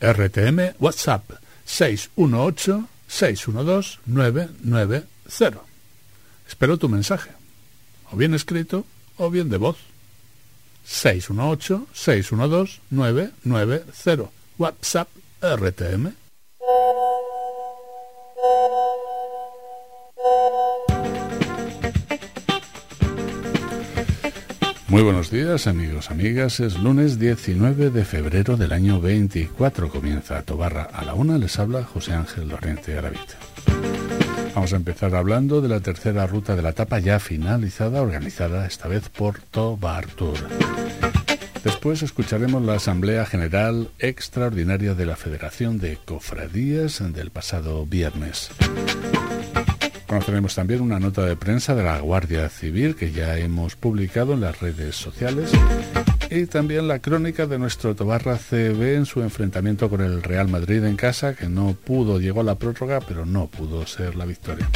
RTM WhatsApp 618-612-990. Espero tu mensaje, o bien escrito o bien de voz. 618-612-990. WhatsApp RTM. Muy buenos días amigos, amigas. Es lunes 19 de febrero del año 24. Comienza Tobarra a la una. Les habla José Ángel Lorente Aravit. Vamos a empezar hablando de la tercera ruta de la etapa ya finalizada, organizada esta vez por Tobar Tour. Después escucharemos la Asamblea General Extraordinaria de la Federación de Cofradías del pasado viernes. Conoceremos también una nota de prensa de la Guardia Civil que ya hemos publicado en las redes sociales y también la crónica de nuestro Tobarra CB en su enfrentamiento con el Real Madrid en casa que no pudo, llegó a la prórroga pero no pudo ser la victoria.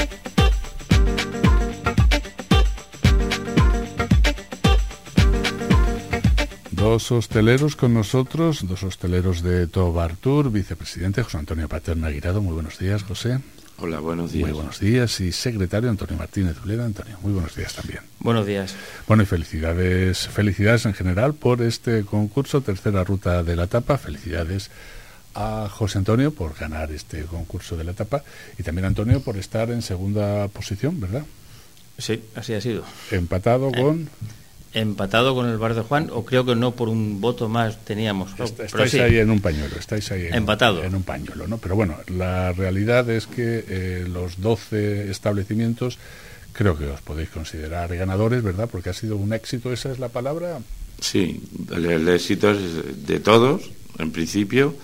Dos hosteleros con nosotros, dos hosteleros de Tobar Tour, vicepresidente José Antonio Paterna Aguirado. Muy buenos días, José. Hola, buenos días. Muy buenos días. Y secretario Antonio Martínez Uleda. Antonio, muy buenos días también. Buenos días. Bueno, y felicidades, felicidades en general por este concurso, tercera ruta de la etapa. Felicidades a José Antonio por ganar este concurso de la etapa y también a Antonio por estar en segunda posición, ¿verdad? Sí, así ha sido. Empatado eh, con empatado con el Bar de Juan, o creo que no por un voto más teníamos. estáis ahí en un pañuelo, estáis ahí en, empatado. en un pañuelo, ¿no? Pero bueno, la realidad es que eh, los 12 establecimientos creo que os podéis considerar ganadores, ¿verdad? Porque ha sido un éxito, esa es la palabra. Sí, el, éxito es de todos, en principio.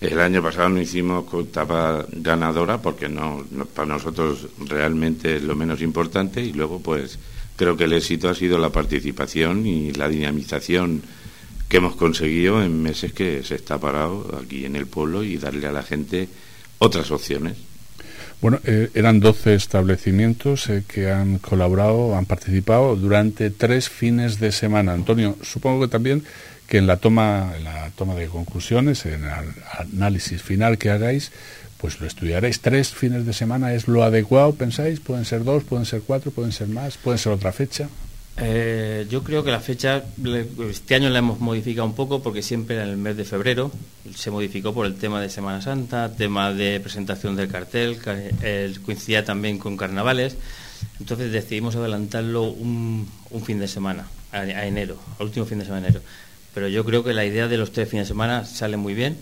El año pasado no hicimos etapa ganadora porque no, no, para nosotros realmente es lo menos importante y luego pues creo que el éxito ha sido la participación y la dinamización que hemos conseguido en meses que se está parado aquí en el pueblo y darle a la gente otras opciones. Bueno, eh, eran 12 establecimientos eh, que han colaborado, han participado durante tres fines de semana. Antonio, supongo que también que en la toma, en la toma de conclusiones, en el análisis final que hagáis, pues lo estudiaréis. Tres fines de semana es lo adecuado, pensáis. Pueden ser dos, pueden ser cuatro, pueden ser más, pueden ser otra fecha. Eh, yo creo que la fecha este año la hemos modificado un poco porque siempre en el mes de febrero se modificó por el tema de Semana Santa, tema de presentación del cartel, coincidía también con carnavales. Entonces decidimos adelantarlo un, fin de semana, a, a enero, al último fin de semana de enero. Pero yo creo que la idea de los tres fines de semana sale muy bien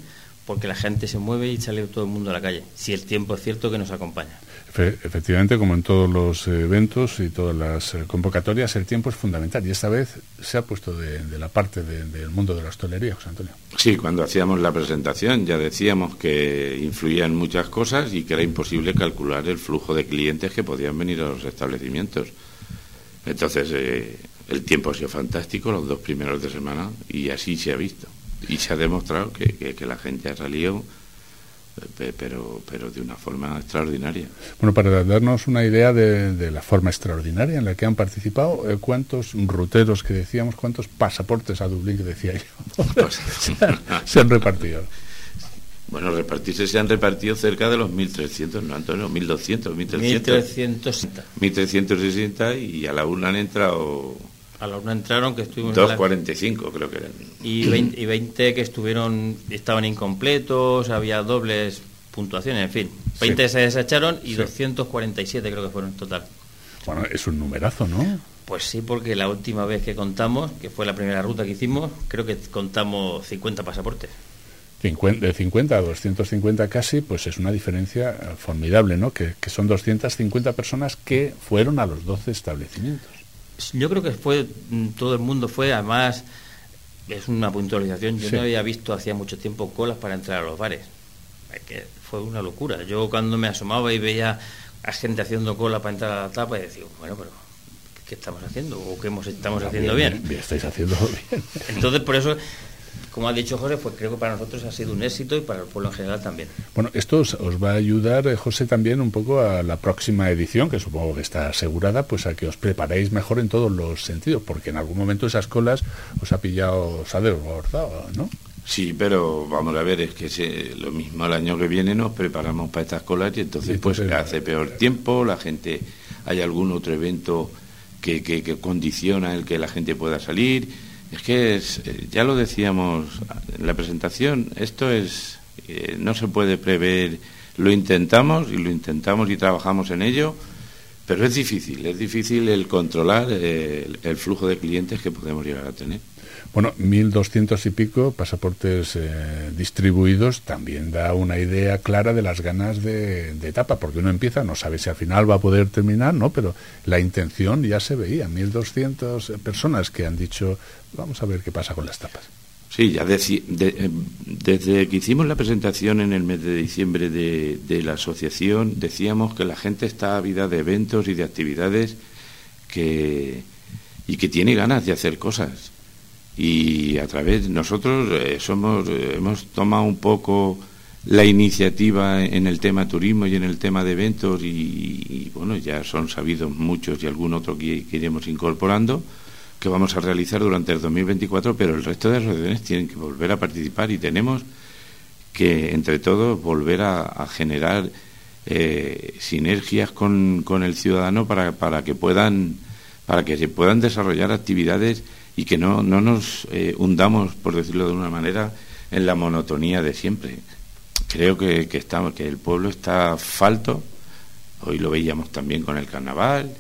porque la gente se mueve y sale todo el mundo a la calle, si el tiempo es cierto que nos acompaña. Efectivamente, como en todos los eventos y todas las eh, convocatorias, el tiempo es fundamental y esta vez se ha puesto de, la parte del mundo de la hostelería, José Antonio. Sí, cuando hacíamos la presentación ya decíamos que influían muchas cosas y que era imposible calcular el flujo de clientes que podían venir a los establecimientos. Entonces, eh, el tiempo ha sido fantástico los dos primeros de semana y así se ha visto y se ha demostrado que, que, la gente ha salido pero, pero de una forma extraordinaria. Bueno, para darnos una idea de, la forma extraordinaria en la que han participado, eh, ¿cuántos ruteros que decíamos, cuántos pasaportes a Dublín que decía yo pues, se, han, repartido? Bueno, repartirse se han repartido cerca de los 1.300, no, Antonio, 1.200, 1.300. 1.360 y a la una han entrado a los no entraron, que estuvimos... 2.45 creo que eran. Y 20, y 20 que estuvieron, estaban incompletos, había dobles puntuaciones, en fin. 20 se desecharon y 247 creo que fueron en total. Bueno, es un numerazo, ¿no? Pues sí, porque la última vez que contamos, que fue la primera ruta que hicimos, creo que contamos 50 pasaportes. de 50 a 250 casi, pues es una diferencia eh, formidable, ¿no? Que, que son 250 personas que fueron a los 12 establecimientos. Yo creo que fue, mm, todo el mundo fue, además, es una puntualización, yo no había visto hacía mucho tiempo colas para entrar a los bares. que fue una locura. Yo cuando me asomaba y veía a gente haciendo cola para entrar a la tapa, y decía, bueno, pero ¿qué estamos haciendo? ¿O qué hemos, estamos haciendo bien? bien? Estáis haciendo bien. Entonces, por eso como ha dicho José, pues creo que para nosotros ha sido un éxito y para el pueblo en general también. Bueno, esto os, va a ayudar, eh, José, también un poco a la próxima edición, que supongo que está asegurada, pues a que os preparéis mejor en todos los sentidos, porque en algún momento esas colas os ha pillado, os ha desbordado, ¿no? Sí, pero vamos a ver, es que lo mismo el año que viene nos preparamos para estas colas y entonces, pues hace peor tiempo, la gente, hay algún otro evento que, que, condiciona el que la gente pueda salir. Es que es, eh, ya lo decíamos en la presentación, esto es, eh, no se puede prever, lo intentamos y lo intentamos y trabajamos en ello, pero es difícil, es difícil el controlar el flujo de clientes que podemos llegar a tener. Bueno, 1.200 y pico pasaportes eh, distribuidos también da una idea clara de las ganas de, etapa, porque uno empieza, no sabe si al final va a poder terminar, ¿no? Pero la intención ya se veía, 1.200 personas que han dicho, vamos a ver qué pasa con las tapas. Sí, ya eh, desde que hicimos la presentación en el mes de diciembre de, de la asociación, decíamos que la gente está ávida de eventos y de actividades que, y que tiene ganas de hacer cosas. Y a través nosotros eh, somos eh, hemos tomado un poco la iniciativa en el tema turismo y en el tema de eventos y, bueno ya son sabidos muchos y algún otro que, iremos incorporando que vamos a realizar durante el 2024 pero el resto de asociaciones tienen que volver a participar y tenemos que entre todos volver a, generar eh, sinergias con, con el ciudadano para, para que puedan para que se puedan desarrollar actividades y que no, no nos eh, hundamos, por decirlo de una manera, en la monotonía de siempre. Creo que, que, que el pueblo está falto, hoy lo veíamos también con el carnaval,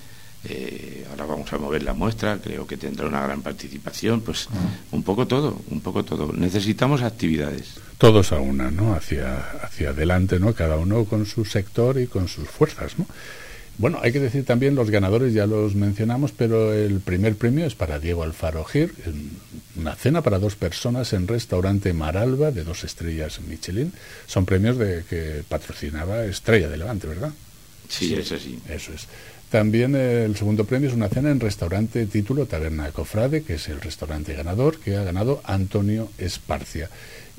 eh, ahora vamos a mover la muestra, creo que tendrá una gran participación, pues un poco todo, un poco todo. Necesitamos actividades. Todos a una, ¿no? Hacia, hacia adelante, ¿no? Cada uno con su sector y con sus fuerzas, ¿no? Bueno, hay que decir también los ganadores, ya los mencionamos, pero el primer premio es para Diego Alfaro Gir, una cena para dos personas en restaurante Maralba de dos estrellas Michelin. Son premios de que patrocinaba Estrella de Levante, ¿verdad? Sí, es así. Eso es. También el segundo premio es una cena en restaurante título Taberna Cofrade, que es el restaurante ganador, que ha ganado Antonio Esparcia.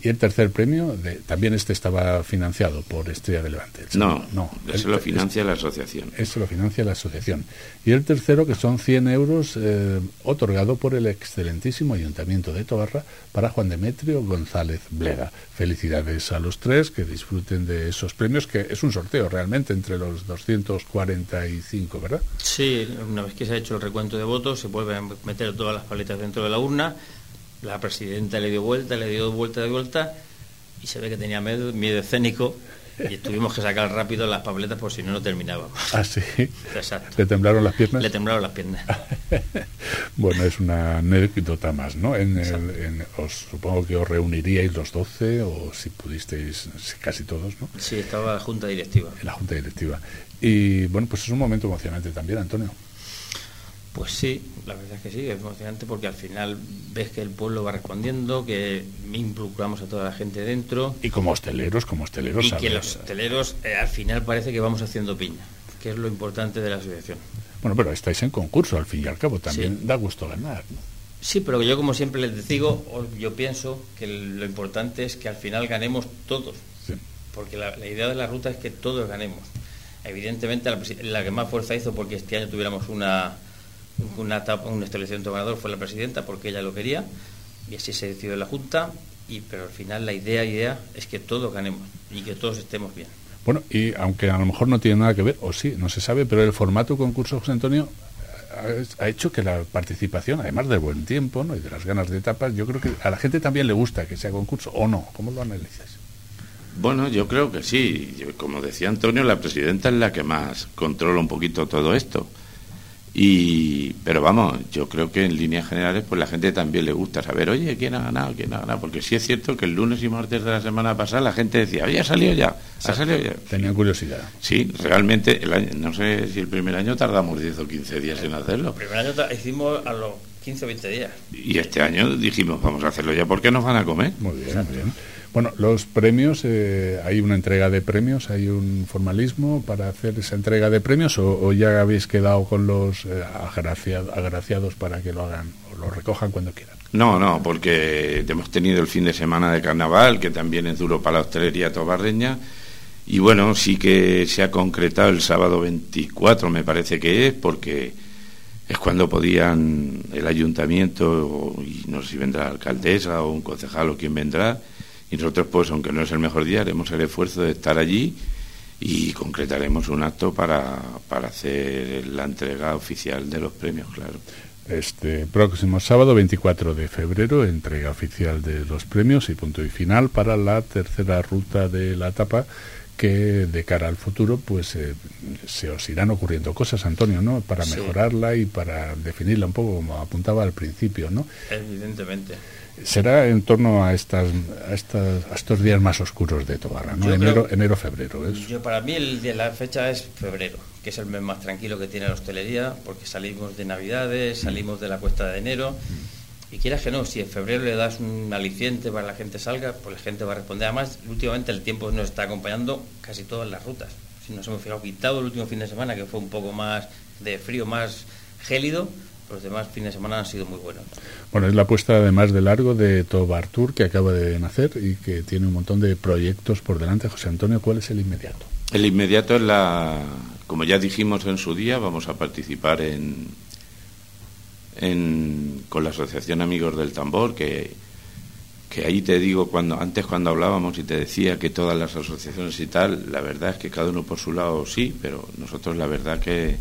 Y el tercer premio, de, también este estaba financiado por Estrella de Levante. no, no. Eso lo financia la asociación. Eso lo financia la asociación. Y el tercero, que son 100 euros, eh, otorgado por el excelentísimo Ayuntamiento de Tobarra para Juan Demetrio González Bleda. Felicidades a los tres, que disfruten de esos premios, que es un sorteo realmente entre los 245, ¿verdad? Sí, una vez que se ha hecho el recuento de votos, se vuelven a meter todas las paletas dentro de la urna la presidenta le dio vuelta, le dio vuelta de vuelta y se ve que tenía miedo, miedo escénico y tuvimos que sacar rápido las papeletas por si no, no terminábamos. Ah, sí. Exacto. ¿Le temblaron las piernas? Le temblaron las piernas. bueno, es una anécdota más, ¿no? En os, supongo que os reuniríais los 12 o si pudisteis, casi todos, ¿no? Sí, estaba la junta directiva. En la junta directiva. Y bueno, pues es un momento emocionante también, Antonio. Pues sí, la verdad es que sí, es emocionante porque al final ves que el pueblo va respondiendo, que involucramos a toda la gente dentro. Y como hosteleros, como hosteleros. Y que los hosteleros eh, al final parece que vamos haciendo piña, que es lo importante de la asociación. Bueno, pero estáis en concurso, al fin y al cabo, también da gusto ganar. Sí, pero yo como siempre les digo, yo pienso que lo importante es que al final ganemos todos. Porque la, idea de la ruta es que todos ganemos. Evidentemente la que más fuerza hizo porque este año tuviéramos una una, un establecimiento ganador fue la presidenta porque ella lo quería y así se decidió en la Junta, y, pero al final la idea, idea es que todos ganemos y que todos estemos bien. Bueno, y aunque a lo mejor no tiene nada que ver, o sí, no se sabe, pero el formato concurso José Antonio ha hecho que la participación, además del buen tiempo ¿no? y de las ganas de etapas, yo creo que a la gente también le gusta que sea concurso, ¿o no? ¿Cómo lo analizas? Bueno, yo creo que sí. Como decía Antonio, la presidenta es la que más controla un poquito todo esto. Y, pero vamos, yo creo que en líneas generales pues la gente también le gusta saber, oye, ¿quién ha ganado? ¿quién ha ganado? Porque sí es cierto que el lunes y martes de la semana pasada la gente decía, oye, ha salido ya, ha salido ya. Tenía curiosidad. Sí, realmente, el año, no sé si el primer año tardamos 10 o 15 días en hacerlo. El primer año hicimos a los 15 o 20 días. Y este año dijimos, vamos a hacerlo ya, porque nos van a comer? Muy bien, muy bien. Bueno, los premios, eh, ¿hay una entrega de premios? ¿Hay un formalismo para hacer esa entrega de premios? ¿O, ya habéis quedado con los eh, agraciados para que lo hagan o lo recojan cuando quieran? No, no, porque hemos tenido el fin de semana de carnaval, que también es duro para la hostelería tobarreña. Y bueno, sí que se ha concretado el sábado 24, me parece que es, porque es cuando podían el ayuntamiento, y no sé si vendrá la alcaldesa o un concejal o quien vendrá, y nosotros, pues, aunque no es el mejor día, haremos el esfuerzo de estar allí y concretaremos un acto para, para hacer la entrega oficial de los premios, claro. Este próximo sábado 24 de febrero, entrega oficial de los premios y punto y final para la tercera ruta de la etapa que de cara al futuro pues eh, se os irán ocurriendo cosas, Antonio, ¿no? Para mejorarla y para definirla un poco como apuntaba al principio, ¿no? Evidentemente. Será en torno a estas, a, estas, a estos días más oscuros de Tobarra, ¿no? Enero, enero, febrero. ¿es? Yo para mí el de la fecha es febrero, que es el mes más tranquilo que tiene la hostelería, porque salimos de Navidades, salimos de la cuesta de enero. Y quieras que no, si en febrero le das un aliciente para que la gente salga, pues la gente va a responder. Además, últimamente el tiempo nos está acompañando casi todas las rutas. Si nos hemos fijado, quitado el último fin de semana, que fue un poco más de frío, más gélido, los demás fines de semana han sido muy buenos. Bueno, es la apuesta además de largo de Tobar Tour que acaba de nacer y que tiene un montón de proyectos por delante. José Antonio, ¿cuál es el inmediato? El inmediato es la, como ya dijimos en su día, vamos a participar en, en con la Asociación Amigos del Tambor, que, que ahí te digo, cuando antes cuando hablábamos y te decía que todas las asociaciones y tal, la verdad es que cada uno por su lado sí, pero nosotros la verdad que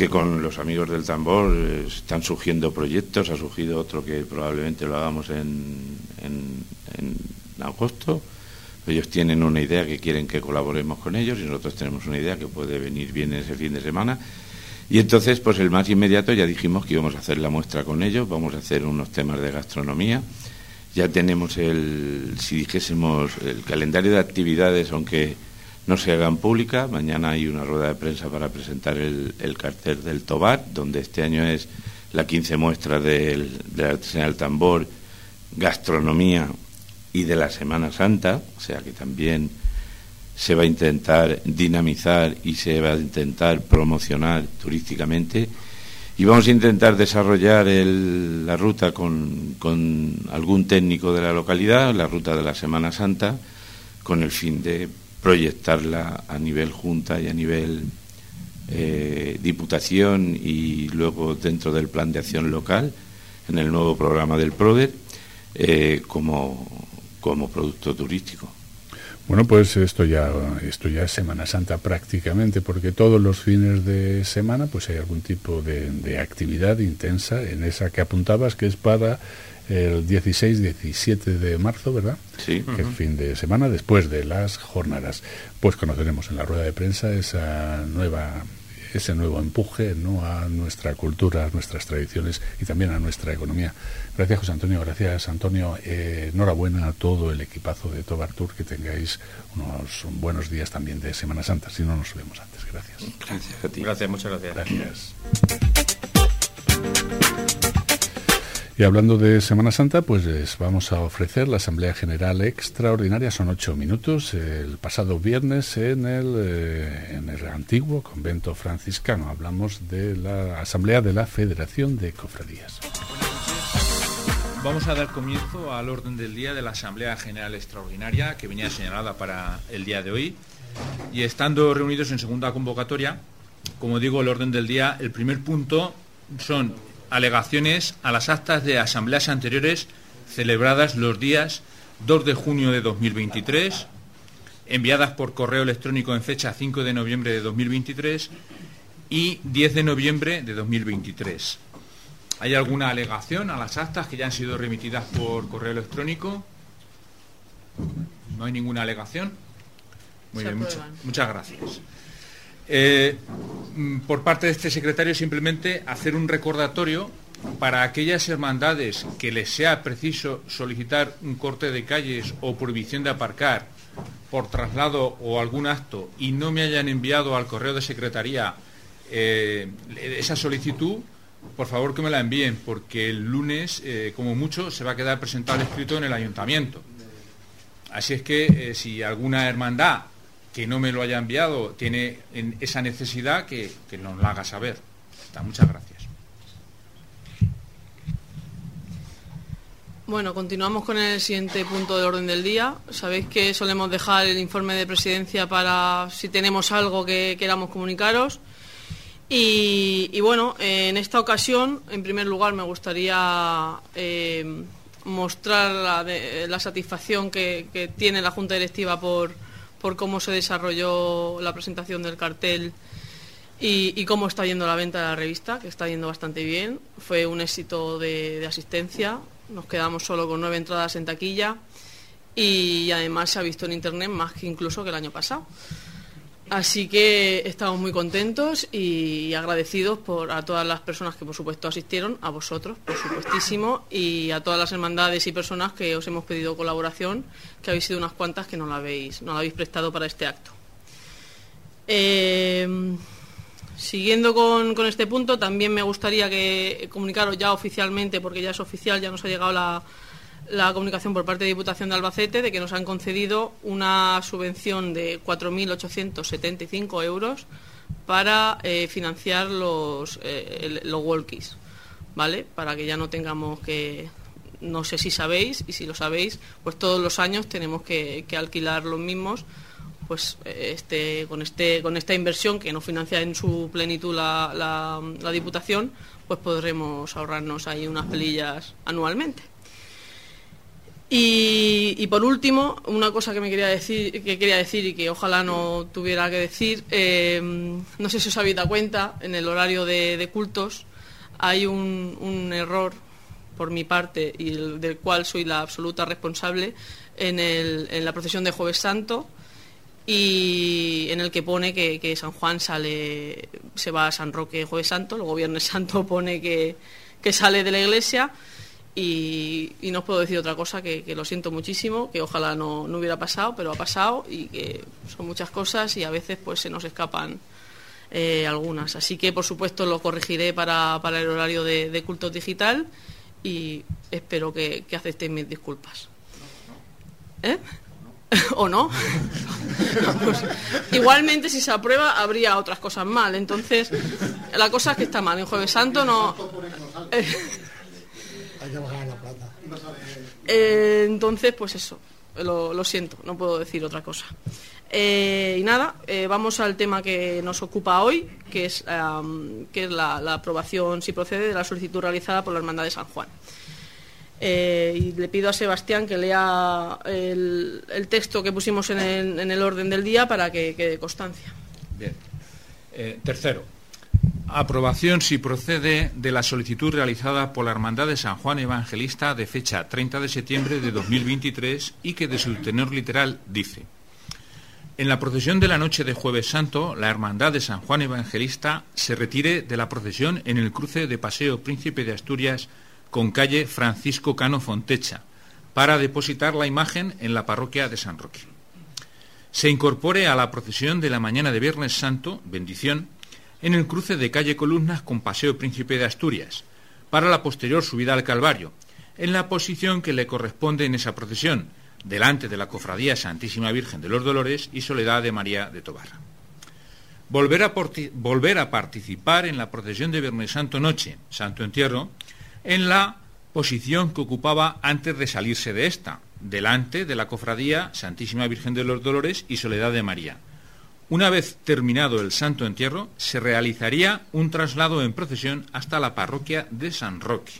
que con los amigos del tambor eh, están surgiendo proyectos, ha surgido otro que probablemente lo hagamos en, en, agosto. Ellos tienen una idea que quieren que colaboremos con ellos y nosotros tenemos una idea que puede venir bien ese fin de semana. Y entonces, pues el más inmediato ya dijimos que íbamos a hacer la muestra con ellos, vamos a hacer unos temas de gastronomía. Ya tenemos el, si dijésemos, el calendario de actividades, aunque no se hagan públicas. Mañana hay una rueda de prensa para presentar el, cartel del Tobar, donde este año es la 15 muestra del, de la artesanía tambor, gastronomía y de la Semana Santa, o sea que también se va a intentar dinamizar y se va a intentar promocionar turísticamente. Y vamos a intentar desarrollar la ruta con algún técnico de la localidad, la ruta de la Semana Santa, con el fin de proyectarla a nivel junta y a nivel eh, diputación y luego dentro del plan de acción local en el nuevo programa del PRODER eh, como, como producto turístico. Bueno, pues esto ya, esto ya es Semana Santa prácticamente, porque todos los fines de semana pues hay algún tipo de, de actividad intensa en esa que apuntabas, que es para el 16-17 de marzo, ¿verdad? Sí. Que fin de semana después de las jornadas. Pues conoceremos en la rueda de prensa esa nueva ese nuevo empuje ¿no? a nuestra cultura, a nuestras tradiciones y también a nuestra economía. Gracias, José Antonio. Gracias, Antonio. Eh, enhorabuena a todo el equipazo de Tobar Tour. Que tengáis unos buenos días también de Semana Santa. Si no, nos vemos antes. Gracias. Gracias a ti. Gracias, muchas gracias. Gracias. Y hablando de Semana Santa, pues les vamos a ofrecer la Asamblea General Extraordinaria, son ocho minutos, el pasado viernes en el, eh, en el antiguo convento franciscano. Hablamos de la Asamblea de la Federación de Cofradías. Vamos a dar comienzo al orden del día de la Asamblea General Extraordinaria que venía señalada para el día de hoy. Y estando reunidos en segunda convocatoria, como digo, el orden del día, el primer punto son alegaciones a las actas de asambleas anteriores celebradas los días 2 de junio de 2023, enviadas por correo electrónico en fecha 5 de noviembre de 2023 y 10 de noviembre de 2023. ¿Hay alguna alegación a las actas que ya han sido remitidas por correo electrónico? ¿No hay ninguna alegación? Muy bien, muchas gracias. Eh, mm, por parte de este secretario simplemente hacer un recordatorio para aquellas hermandades que les sea preciso solicitar un corte de calles o prohibición de aparcar por traslado o algún acto y no me hayan enviado al correo de secretaría eh, esa solicitud, por favor que me la envíen, porque el lunes, eh, como mucho, se va a quedar presentado el escrito en el ayuntamiento. Así es que si alguna hermandad que no me lo haya enviado tiene esa necesidad que, nos la haga saber. muchas gracias. Bueno, continuamos con el siguiente punto del orden del día. Sabéis que solemos dejar el informe de presidencia para si tenemos algo que queramos comunicaros. Y, bueno, en esta ocasión, en primer lugar, me gustaría eh, mostrar la, satisfacción que, tiene la Junta Directiva por, por cómo se desarrolló la presentación del cartel y, cómo está yendo la venta de la revista, que está yendo bastante bien. Fue un éxito de, de asistencia, nos quedamos solo con nueve entradas en taquilla y además se ha visto en Internet más que incluso que el año pasado. Así que estamos muy contentos y agradecidos por a todas las personas que por supuesto asistieron, a vosotros, por supuestísimo, y a todas las hermandades y personas que os hemos pedido colaboración, que habéis sido unas cuantas que no la habéis, no la habéis prestado para este acto. Eh, siguiendo con, con, este punto, también me gustaría que comunicaros ya oficialmente, porque ya es oficial, ya nos ha llegado la, la comunicación por parte de Diputación de Albacete de que nos han concedido una subvención de 4.875 euros para eh, financiar los, eh, los walkies, ¿vale? Para que ya no tengamos que, no sé si sabéis, y si lo sabéis, pues todos los años tenemos que, alquilar los mismos, pues este, con, este, con esta inversión que nos financia en su plenitud la, la, la Diputación, pues podremos ahorrarnos ahí unas pelillas anualmente. Y, por último, una cosa que me quería decir, que quería decir y que ojalá no tuviera que decir, eh, no sé si os habéis dado cuenta, en el horario de, cultos hay un, error por mi parte y del cual soy la absoluta responsable en, la procesión de Jueves Santo y en el que pone que, San Juan sale, se va a San Roque Jueves Santo, luego Viernes Santo pone que, que sale de la iglesia y, no os puedo decir otra cosa que, lo siento muchísimo, que ojalá no, hubiera pasado, pero ha pasado y que son muchas cosas y a veces pues se nos escapan eh, algunas. Así que por supuesto lo corregiré para, el horario de, culto digital y espero que, que aceptéis mis disculpas. ¿Eh? ¿O no? Pues, igualmente, si se aprueba, habría otras cosas mal. Entonces, la cosa es que está mal. En Jueves Santo no. Hay que bajar la plata. Eh, entonces, pues eso, lo, siento, no puedo decir otra cosa. Eh, y nada, eh, vamos al tema que nos ocupa hoy, que es, que es la, aprobación, si procede, de la solicitud realizada por la Hermandad de San Juan. y le pido a Sebastián que lea el, texto que pusimos en el, en el, orden del día para que quede constancia. Bien. tercero, Aprobación, si procede, de la solicitud realizada por la Hermandad de San Juan Evangelista de fecha 30 de septiembre de 2023 y que de su tenor literal dice En la procesión de la noche de Jueves Santo, la Hermandad de San Juan Evangelista se retire de la procesión en el cruce de Paseo Príncipe de Asturias con calle Francisco Cano Fontecha para depositar la imagen en la parroquia de San Roque. Se incorpore a la procesión de la mañana de Viernes Santo, bendición, en el cruce de calle Columnas con Paseo Príncipe de Asturias, para la posterior subida al Calvario, en la posición que le corresponde en esa procesión, delante de la Cofradía Santísima Virgen de los Dolores y Soledad de María de Tobarra. Volver a, volver a participar en la procesión de Viernes Santo Noche, Santo Entierro, en la posición que ocupaba antes de salirse de esta, delante de la Cofradía Santísima Virgen de los Dolores y Soledad de María, una vez terminado el santo entierro, se realizaría un traslado en procesión hasta la parroquia de San Roque.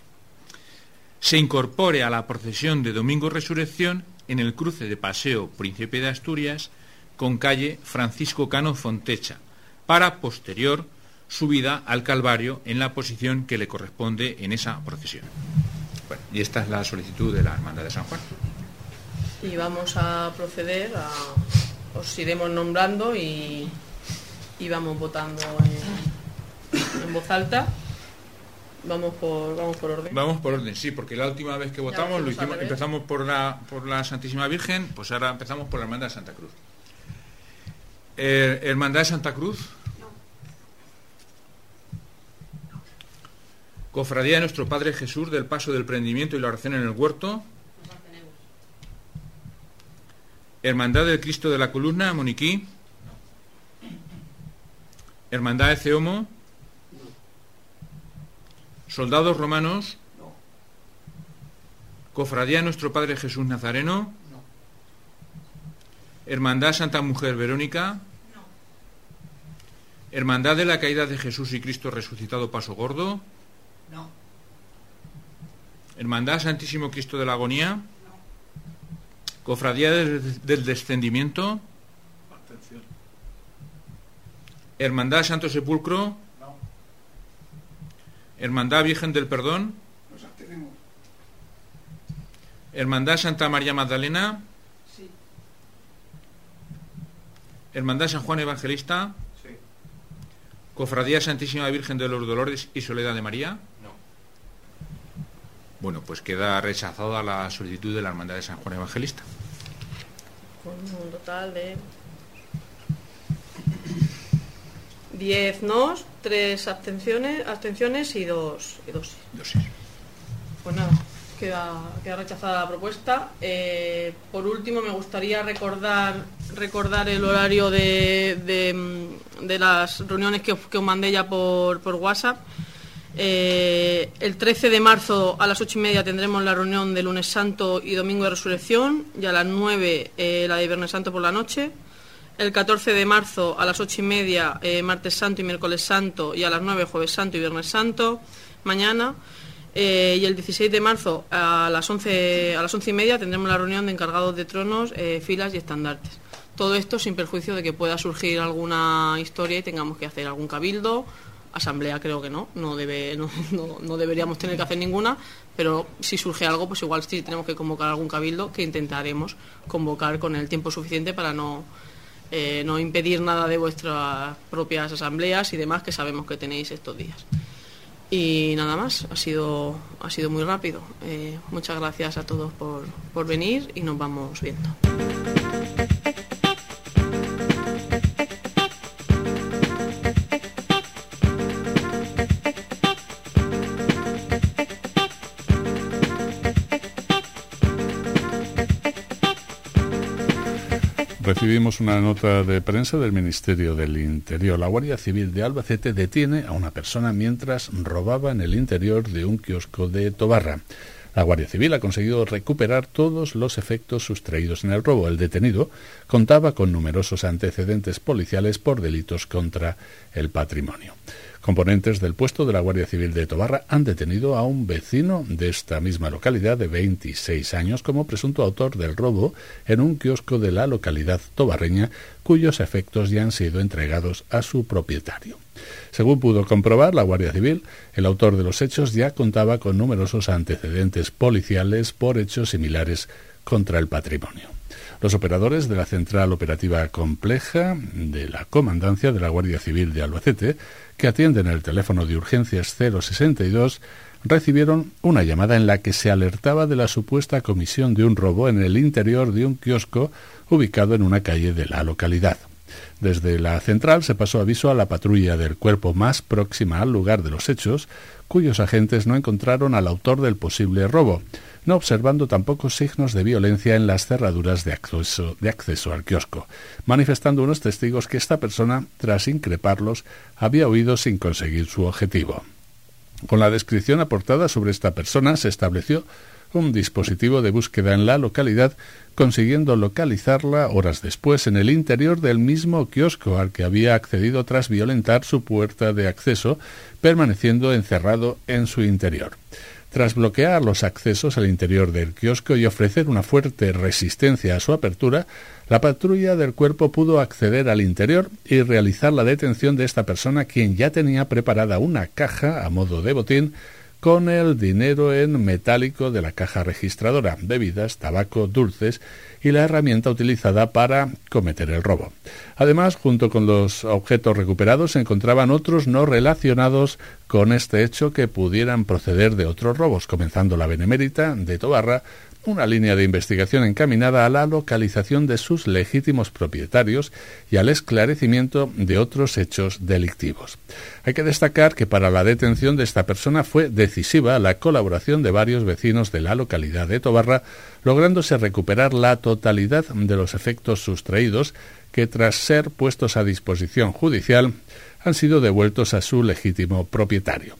Se incorpore a la procesión de Domingo Resurrección en el cruce de Paseo Príncipe de Asturias con calle Francisco Cano Fontecha, para posterior subida al Calvario en la posición que le corresponde en esa procesión. y esta es la solicitud de la Hermandad de San Juan. Y vamos a proceder a os iremos nombrando y, vamos votando en, voz alta. Vamos por, vamos por orden. Vamos por orden, sí, porque la última vez que votamos lo hicimos, empezamos por la, por la Santísima Virgen, pues ahora empezamos por la Hermandad de Santa Cruz. Eh, Hermandad de Santa Cruz. Cofradía de nuestro Padre Jesús del Paso del Prendimiento y la Oración en el Huerto. Hermandad del Cristo de la Columna, Moniquí. Hermandad de Ceomo. Soldados romanos. Cofradía Nuestro Padre Jesús Nazareno. Hermandad Santa Mujer Verónica. Hermandad de la Caída de Jesús y Cristo Resucitado Paso Gordo. No. Hermandad Santísimo Cristo de la Agonía. Cofradía del, del Descendimiento. Abstención. Hermandad Santo Sepulcro. No. Hermandad Virgen del Perdón. Nos abstenemos. Hermandad Santa María Magdalena. Sí. Hermandad San Juan Evangelista. Sí. Cofradía Santísima Virgen de los Dolores y Soledad de María. No. Bueno, pues queda rechazada la solicitud de la Hermandad de San Juan Evangelista. Un total de 10 nos, 3 abstenciones, abstenciones y 2 y dos sí. Pues nada, queda, queda rechazada la propuesta. Eh, por último, me gustaría recordar recordar el horario de, de, de las reuniones que os, que os mandé ya por, por WhatsApp. Eh, el 13 de marzo a las 8 y media tendremos la reunión de lunes santo y domingo de resurrección y a las 9 eh, la de viernes santo por la noche. El 14 de marzo a las 8 y media eh, martes santo y miércoles santo y a las 9 jueves santo y viernes santo mañana. Y el 16 de marzo a las 11, a las 11 y media tendremos la reunión de encargados de tronos, filas y estandartes. Todo esto sin perjuicio de que pueda surgir alguna historia y tengamos que hacer algún cabildo. Asamblea creo que no, no, debe, no, no- deberíamos tener que hacer ninguna, pero si surge algo, pues igual sí tenemos que convocar algún cabildo que intentaremos convocar con el tiempo suficiente para no, eh, no impedir nada de vuestras propias asambleas y demás que sabemos que tenéis estos días. Y nada más, ha sido, ha sido muy rápido. Eh, muchas gracias a todos por, por venir y nos vamos viendo. Recibimos una nota de prensa del Ministerio del Interior. La Guardia Civil de Albacete detiene a una persona mientras robaba en el interior de un kiosco de Tobarra. La Guardia Civil ha conseguido recuperar todos los efectos sustraídos en el robo. El detenido contaba con numerosos antecedentes policiales por delitos contra el patrimonio. Componentes del puesto de la Guardia Civil de Tobarra han detenido a un vecino de esta misma localidad de 26 años como presunto autor del robo en un kiosco de la localidad tobarreña cuyos efectos ya han sido entregados a su propietario. Según pudo comprobar la Guardia Civil, el autor de los hechos ya contaba con numerosos antecedentes policiales por hechos similares contra el patrimonio. Los operadores de la Central Operativa Compleja de la Comandancia de la Guardia Civil de Albacete, que atienden el teléfono de urgencias 062, recibieron una llamada en la que se alertaba de la supuesta comisión de un robo en el interior de un kiosco ubicado en una calle de la localidad. Desde la central se pasó aviso a la patrulla del cuerpo más próxima al lugar de los hechos, cuyos agentes no encontraron al autor del posible robo, no observando tampoco signos de violencia en las cerraduras de acceso, de acceso al kiosco, manifestando unos testigos que esta persona, tras increparlos, había huido sin conseguir su objetivo. Con la descripción aportada sobre esta persona se estableció un dispositivo de búsqueda en la localidad, consiguiendo localizarla horas después en el interior del mismo kiosco al que había accedido tras violentar su puerta de acceso, permaneciendo encerrado en su interior. Tras bloquear los accesos al interior del kiosco y ofrecer una fuerte resistencia a su apertura, la patrulla del cuerpo pudo acceder al interior y realizar la detención de esta persona quien ya tenía preparada una caja a modo de botín con el dinero en metálico de la caja registradora, bebidas, tabaco, dulces y la herramienta utilizada para cometer el robo. Además, junto con los objetos recuperados se encontraban otros no relacionados con este hecho que pudieran proceder de otros robos, comenzando la Benemérita de Tobarra, una línea de investigación encaminada a la localización de sus legítimos propietarios y al esclarecimiento de otros hechos delictivos. Hay que destacar que para la detención de esta persona fue decisiva la colaboración de varios vecinos de la localidad de Tobarra, lográndose recuperar la totalidad de los efectos sustraídos que tras ser puestos a disposición judicial han sido devueltos a su legítimo propietario.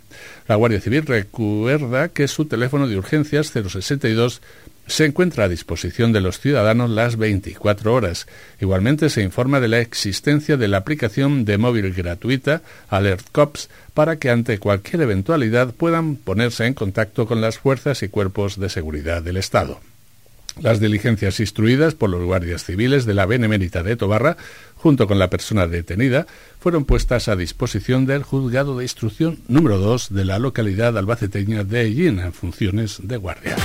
La Guardia Civil recuerda que su teléfono de urgencias 062 se encuentra a disposición de los ciudadanos las 24 horas. Igualmente se informa de la existencia de la aplicación de móvil gratuita Alert Cops para que ante cualquier eventualidad puedan ponerse en contacto con las fuerzas y cuerpos de seguridad del Estado. Las diligencias instruidas por los guardias civiles de la Benemérita de Tobarra, junto con la persona detenida, fueron puestas a disposición del juzgado de instrucción número 2 de la localidad albaceteña de Ellín en funciones de guardia.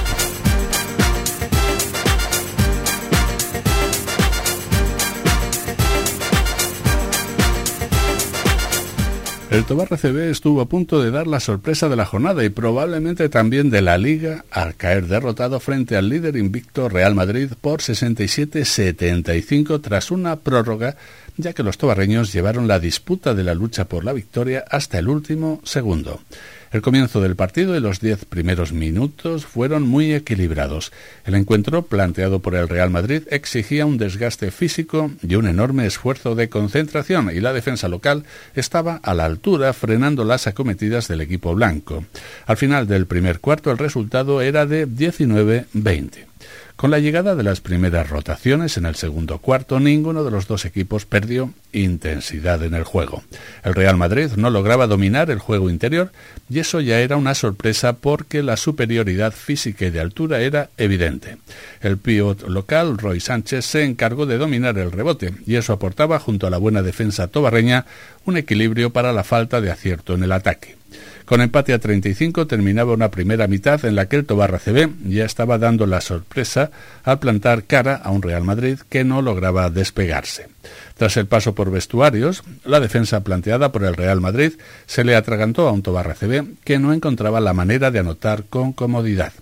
El Tobar CB estuvo a punto de dar la sorpresa de la jornada y probablemente también de la liga al caer derrotado frente al líder invicto Real Madrid por 67-75 tras una prórroga, ya que los tobarreños llevaron la disputa de la lucha por la victoria hasta el último segundo. El comienzo del partido y los diez primeros minutos fueron muy equilibrados. El encuentro, planteado por el Real Madrid, exigía un desgaste físico y un enorme esfuerzo de concentración y la defensa local estaba a la altura frenando las acometidas del equipo blanco. Al final del primer cuarto el resultado era de 19-20. Con la llegada de las primeras rotaciones en el segundo cuarto, ninguno de los dos equipos perdió intensidad en el juego. El Real Madrid no lograba dominar el juego interior y eso ya era una sorpresa porque la superioridad física y de altura era evidente. El pivot local, Roy Sánchez, se encargó de dominar el rebote y eso aportaba, junto a la buena defensa tobarreña, un equilibrio para la falta de acierto en el ataque. Con empate a 35 terminaba una primera mitad en la que el Tobarra CB ya estaba dando la sorpresa al plantar cara a un Real Madrid que no lograba despegarse. Tras el paso por vestuarios, la defensa planteada por el Real Madrid se le atragantó a un Tobarra CB que no encontraba la manera de anotar con comodidad.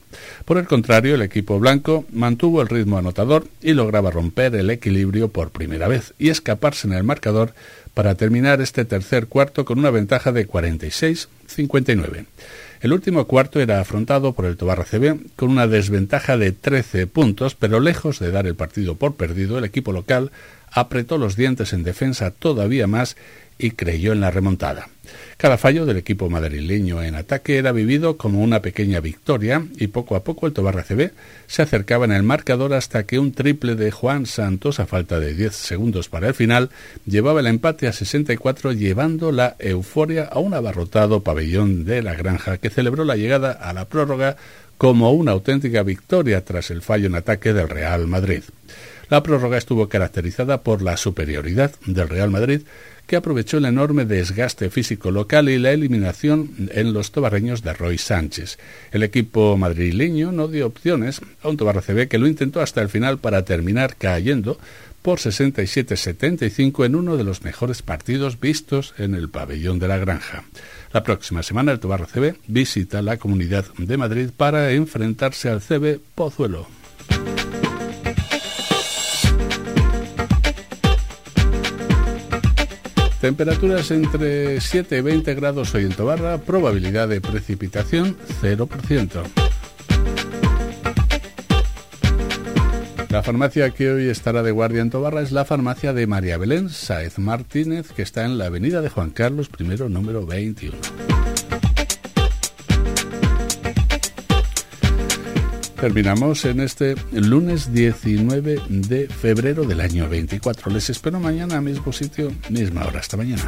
Por el contrario, el equipo blanco mantuvo el ritmo anotador y lograba romper el equilibrio por primera vez y escaparse en el marcador para terminar este tercer cuarto con una ventaja de 46-59. El último cuarto era afrontado por el Tobarra CB con una desventaja de 13 puntos, pero lejos de dar el partido por perdido, el equipo local apretó los dientes en defensa todavía más y creyó en la remontada. Cada fallo del equipo madrileño en ataque era vivido como una pequeña victoria y poco a poco el Tobarra CB se acercaba en el marcador hasta que un triple de Juan Santos a falta de 10 segundos para el final llevaba el empate a 64 llevando la euforia a un abarrotado pabellón de la granja que celebró la llegada a la prórroga como una auténtica victoria tras el fallo en ataque del Real Madrid. La prórroga estuvo caracterizada por la superioridad del Real Madrid que aprovechó el enorme desgaste físico local y la eliminación en los tobarreños de Roy Sánchez. El equipo madrileño no dio opciones a un Tobarra que lo intentó hasta el final para terminar cayendo por 67-75 en uno de los mejores partidos vistos en el pabellón de la granja. La próxima semana el Tobarra CB visita la Comunidad de Madrid para enfrentarse al CB Pozuelo. Temperaturas entre 7 y 20 grados hoy en Tobarra, probabilidad de precipitación 0%. La farmacia que hoy estará de guardia en Tobarra es la farmacia de María Belén Saez Martínez, que está en la avenida de Juan Carlos I, número 21. Terminamos en este lunes 19 de febrero del año 24. Les espero mañana, mismo sitio, misma hora. Hasta mañana.